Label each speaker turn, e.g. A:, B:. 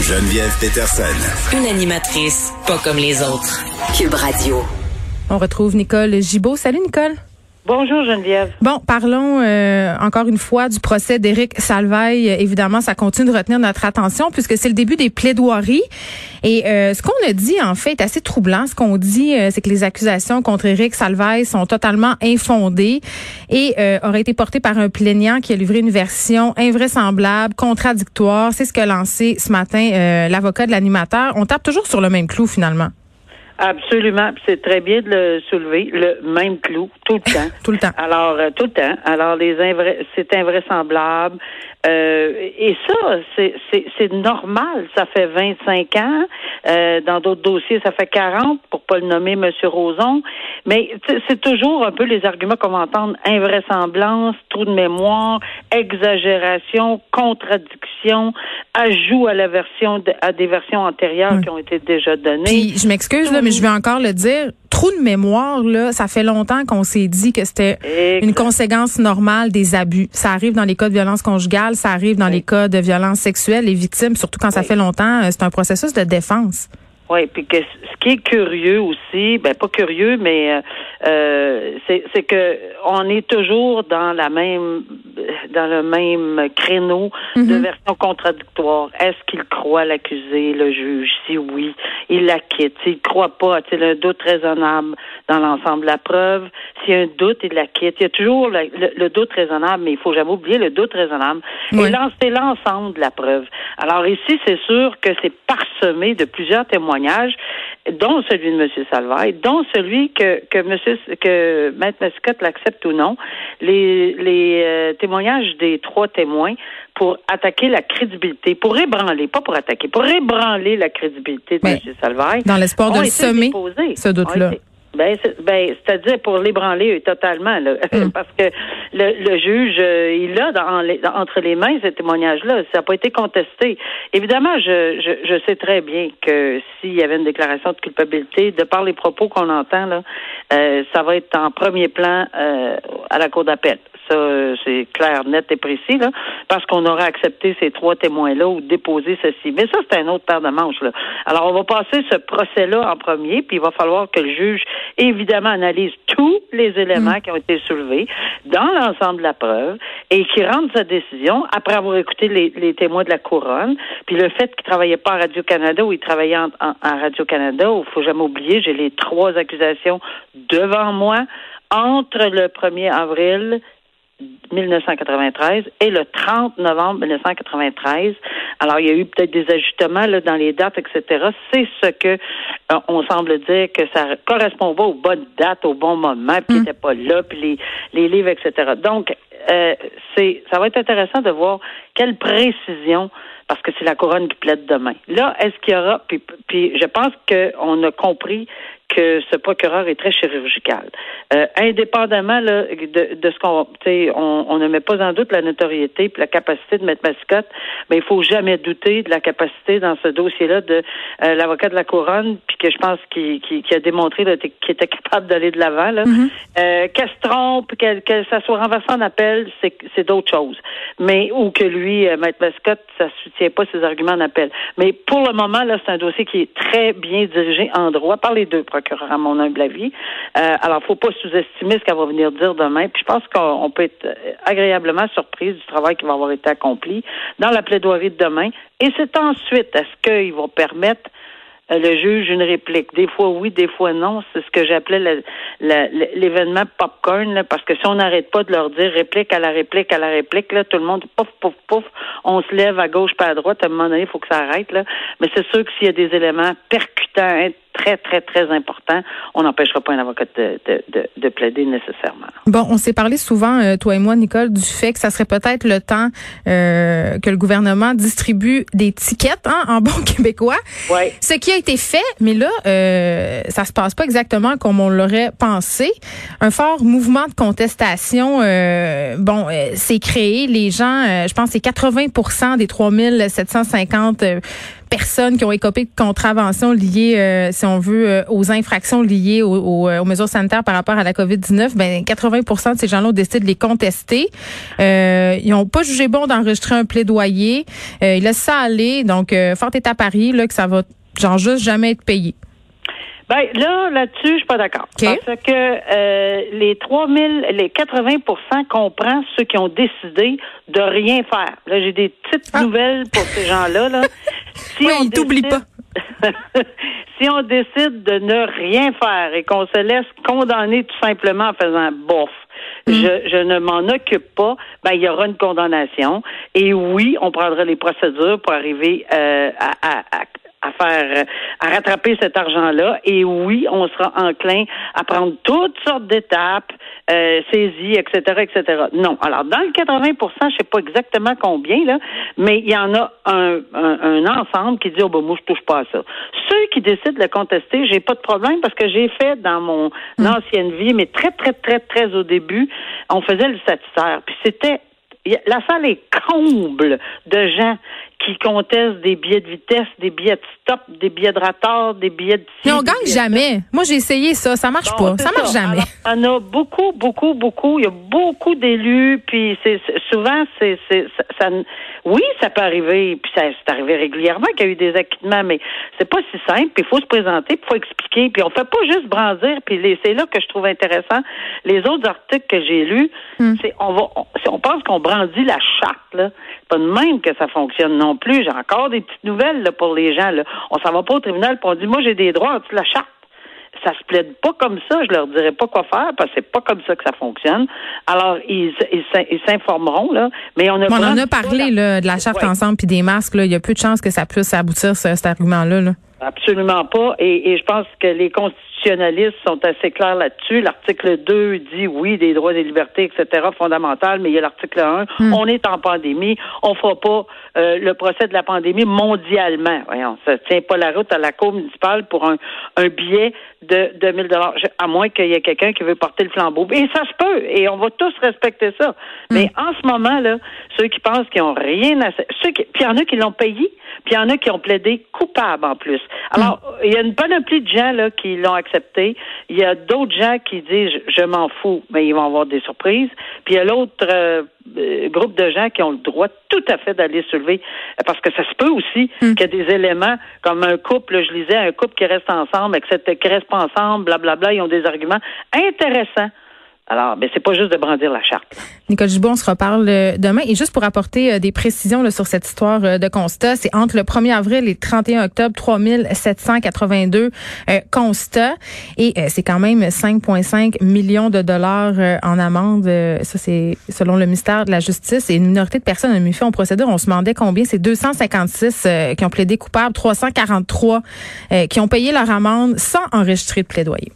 A: Geneviève Peterson.
B: Une animatrice pas comme les autres. Cube Radio.
C: On retrouve Nicole Gibaud. Salut Nicole.
D: Bonjour Geneviève.
C: Bon, parlons euh, encore une fois du procès d'Éric Salvaille. Évidemment, ça continue de retenir notre attention puisque c'est le début des plaidoiries. Et euh, ce qu'on a dit, en fait, est assez troublant. Ce qu'on dit, euh, c'est que les accusations contre Éric Salvaille sont totalement infondées et auraient été portées par un plaignant qui a livré une version invraisemblable, contradictoire. C'est ce qu'a lancé ce matin l'avocat de l'animateur. On tape toujours sur le même clou, finalement.
D: Absolument, c'est très bien de le soulever, le même clou tout le temps.
C: tout le temps.
D: Alors euh, tout le temps. Alors les c'est invraisemblable. Euh, et ça, c'est normal. Ça fait 25 ans. Euh, dans d'autres dossiers, ça fait 40, pour pas le nommer Monsieur Roson. Mais c'est toujours un peu les arguments qu'on va entendre invraisemblance, trou de mémoire, exagération, contradiction, ajout à la version à des versions antérieures qui ont été déjà données.
C: Puis, je m'excuse là, mais je vais encore le dire. Trou de mémoire là, ça fait longtemps qu'on s'est dit que c'était une conséquence normale des abus. Ça arrive dans les cas de violence conjugale, ça arrive dans les cas de violence sexuelle. Les victimes, surtout quand ça fait longtemps, euh, c'est un processus de défense.
D: Oui, puis que ce qui est curieux aussi, ben pas curieux, mais euh, euh c'est que on est toujours dans la même dans le même créneau de mhm. version contradictoire. Est-ce qu'il croit l'accusé, le juge? Si oui, il l'acquitte. S'il croit pas, a-t-il un doute raisonnable dans l'ensemble de la preuve? S'il y a un doute, il l'acquitte. Il y a toujours le, doute raisonnable, mais il faut jamais oublier le doute raisonnable. Et là, c'est l'ensemble de la preuve. Alors ici, c'est sûr que c'est parsemé de plusieurs témoignages, dont celui de M. Salvaille, dont celui que, que Monsieur que Maître Mascotte l'accepte ou non, les, les euh, témoignages des trois témoins pour attaquer la crédibilité, pour ébranler, pas pour attaquer, pour ébranler la crédibilité de M. Salvaille.
C: Dans l'espoir de le semer, ce doute-là.
D: Ben, ben, c'est-à-dire pour l'ébranler totalement, là, hmm. parce que le, le juge, euh, il a dans, entre les mains ces témoignages-là. Ça n'a pas été contesté. Évidemment, je, je, je sais très bien que s'il y avait une déclaration de culpabilité, de par les propos qu'on entend, là, euh, ça va être en premier plan euh, à la cour d'appel. Ça, c'est clair, net et précis, là, parce qu'on aurait accepté ces trois témoins-là ou déposé ceci. Mais ça, c'est un autre paire de manches. Là. Alors, on va passer ce procès-là en premier, puis il va falloir que le juge, évidemment, analyse tous les éléments mm. qui ont été soulevés dans l'ensemble de la preuve et qui rende sa décision après avoir écouté les, témoins de la couronne. Puis le fait qu'il travaillait pas à Radio-Canada ou il travaillait en, Radio-Canada, il faut jamais oublier, j'ai les trois accusations devant moi entre le 1er avril 1993 et le 30 novembre 1993. Alors, il y a eu peut-être des ajustements là, dans les dates, etc. C'est ce que euh, on semble dire que ça correspond pas aux bonnes dates, au bon moment, puis n'était mm. pas là, puis les, les livres, etc. Donc, euh, c'est ça va être intéressant de voir quelle précision parce que c'est la couronne qui plaide demain. Là, est-ce qu'il y aura puis, puis je pense qu'on a compris que ce procureur est très chirurgical. Euh, indépendamment là, de, de ce qu'on, on, on ne met pas en doute la notoriété et la capacité de mettre mascotte, mais il faut jamais douter de la capacité dans ce dossier-là de euh, l'avocat de la couronne, puis que je pense qu'il a démontré qu'il était capable d'aller de l'avant. Là. Mm-hmm. euh, qu'elle se trompe, que, ça soit renversé en appel, c'est d'autres choses. Mais ou que lui, euh, Maître Mascotte, ça soutient pas ses arguments en. Mais pour le moment, là, c'est un dossier qui est très bien dirigé en droit par les deux procureur à mon humble avis. Euh, alors, faut pas sous-estimer ce qu'elle va venir dire demain. Puis je pense qu'on peut être agréablement surprise du travail qui va avoir été accompli dans la plaidoirie de demain. Et c'est ensuite, est-ce qu'ils vont permettre le juge une réplique. Des fois oui, des fois non. C'est ce que j'appelais l'événement popcorn, là, parce que si on n'arrête pas de leur dire réplique à la réplique à la réplique, là, tout le monde pouf, pouf, pouf, on se lève à gauche pas à droite, à un moment donné, il faut que ça arrête. Là. Mais c'est sûr que s'il y a des éléments percutants, très, très, très important, on n'empêchera pas un avocat de, de, de, plaider nécessairement.
C: Bon, on s'est parlé souvent, euh, toi et moi, Nicole, du fait que ça serait peut-être le temps euh, que le gouvernement distribue des tickets hein, en bon québécois.
D: Oui.
C: Ce qui a été fait, mais là, euh, ça se passe pas exactement comme on l'aurait pensé. Un fort mouvement de contestation, euh, bon, c'est créé. Les gens, je pense, c'est 80% des 3750 personnes qui ont écopé de contraventions liées, si on veut, aux infractions liées aux, mesures sanitaires par rapport à la COVID-19, ben 80% de ces gens-là ont décidé de les contester. ils n'ont pas jugé bon d'enregistrer un plaidoyer. ils laissent ça aller. Donc, fort est à Paris là, que ça va genre juste jamais être payé.
D: Ben là, là-dessus, je suis pas d'accord. Parce que euh, les 3000, les 80% comprend ceux qui ont décidé de rien faire. Là, j'ai des petites ah. nouvelles pour ces gens-là. Là.
C: Si on t'oublie pas.
D: si on décide de ne rien faire et qu'on se laisse condamner tout simplement en faisant bof, mm. je, je, ne m'en occupe pas, ben il y aura une condamnation. Et oui, on prendra les procédures pour arriver euh, à, à, à faire, euh, à rattraper cet argent-là. Et oui, on sera enclin à prendre toutes sortes d'étapes, euh, saisies, etc., etc. Non. Alors, dans le 80% je sais pas exactement combien, là, mais il y en a un, un, ensemble qui dit, oh, ben, moi, je touche pas à ça. Ceux qui décident de le contester, j'ai pas de problème parce que j'ai fait dans mon hmm. ancienne vie, mais très, très, très, très au début, on faisait le statutaire. Puis c'était la salle est comble de gens qui contestent des billets de vitesse, des billets de stop, des billets de retard, des billets de...
C: Mais on gagne jamais. Moi, j'ai essayé ça. Ça marche pas. Ça marche jamais.
D: En a beaucoup, beaucoup, beaucoup. Il y a beaucoup d'élus. Puis c'est souvent, c'est ça, oui, ça peut arriver. Puis ça c'est arrivé régulièrement qu'il y a eu des acquittements, mais c'est pas si simple. Puis il faut se présenter, puis il faut expliquer. Puis on fait pas juste brandir. Puis c'est là que je trouve intéressant. Les autres articles que j'ai lus, hmm. c'est on va, on, on pense qu'on brandit la charte. Là, pas de même que ça fonctionne non plus. J'ai encore des petites nouvelles là, pour les gens. Là. On s'en va pas au tribunal pour on dit moi j'ai des droits en la charte? Ça se plaide pas comme ça, je leur dirais pas quoi faire parce que c'est pas comme ça que ça fonctionne. Alors ils ils s'informeront là, mais on a
C: on en a parlé là, de la charte ensemble puis des masques là, il y a peu de chances que ça puisse aboutir cet argument là. là.
D: Absolument pas. Et, et, je pense que les constitutionnalistes sont assez clairs là-dessus. L'article 2 dit oui, des droits et libertés, etc., fondamentales, mais il y a l'article 1. Hmm. On est en pandémie. On fera pas euh, le procès de la pandémie mondialement. Voyons, ça tient pas la route à la Cour municipale pour un, un billet de 2000 dollars, à moins qu'il y ait quelqu'un qui veut porter le flambeau. Et ça se peut. Et on va tous respecter ça. Hmm. Mais en ce moment, là, ceux qui pensent qu'ils ont rien à... Ceux qui... Puis il y en a qui l'ont payé. Puis il y en a qui ont plaidé coupable en plus. Alors, il y a une panoplie de gens là qui l'ont accepté. Il y a d'autres gens qui disent je, m'en fous, mais ils vont avoir des surprises. Puis il y a l'autre euh, euh, groupe de gens qui ont le droit tout à fait d'aller soulever, parce que ça se peut aussi hmm. qu'il y a des éléments comme un couple, je lisais, un couple qui reste ensemble, etc., qui reste pas ensemble, blablabla, ils ont des arguments intéressants alors, ben, c'est pas juste de brandir la charte.
C: Nicole Gibault, on se reparle euh, demain. Et juste pour apporter euh, des précisions sur cette histoire euh, de constat, c'est entre le 1er avril et le 31 octobre, 3782 constats. Et c'est quand même 5,5 millions de dollars en amende. ça, c'est selon le ministère de la Justice. Et une minorité de personnes ont mis fait en procédure. On se demandait combien. C'est 256 qui ont plaidé coupable, 343 qui ont payé leur amende sans enregistrer de plaidoyer.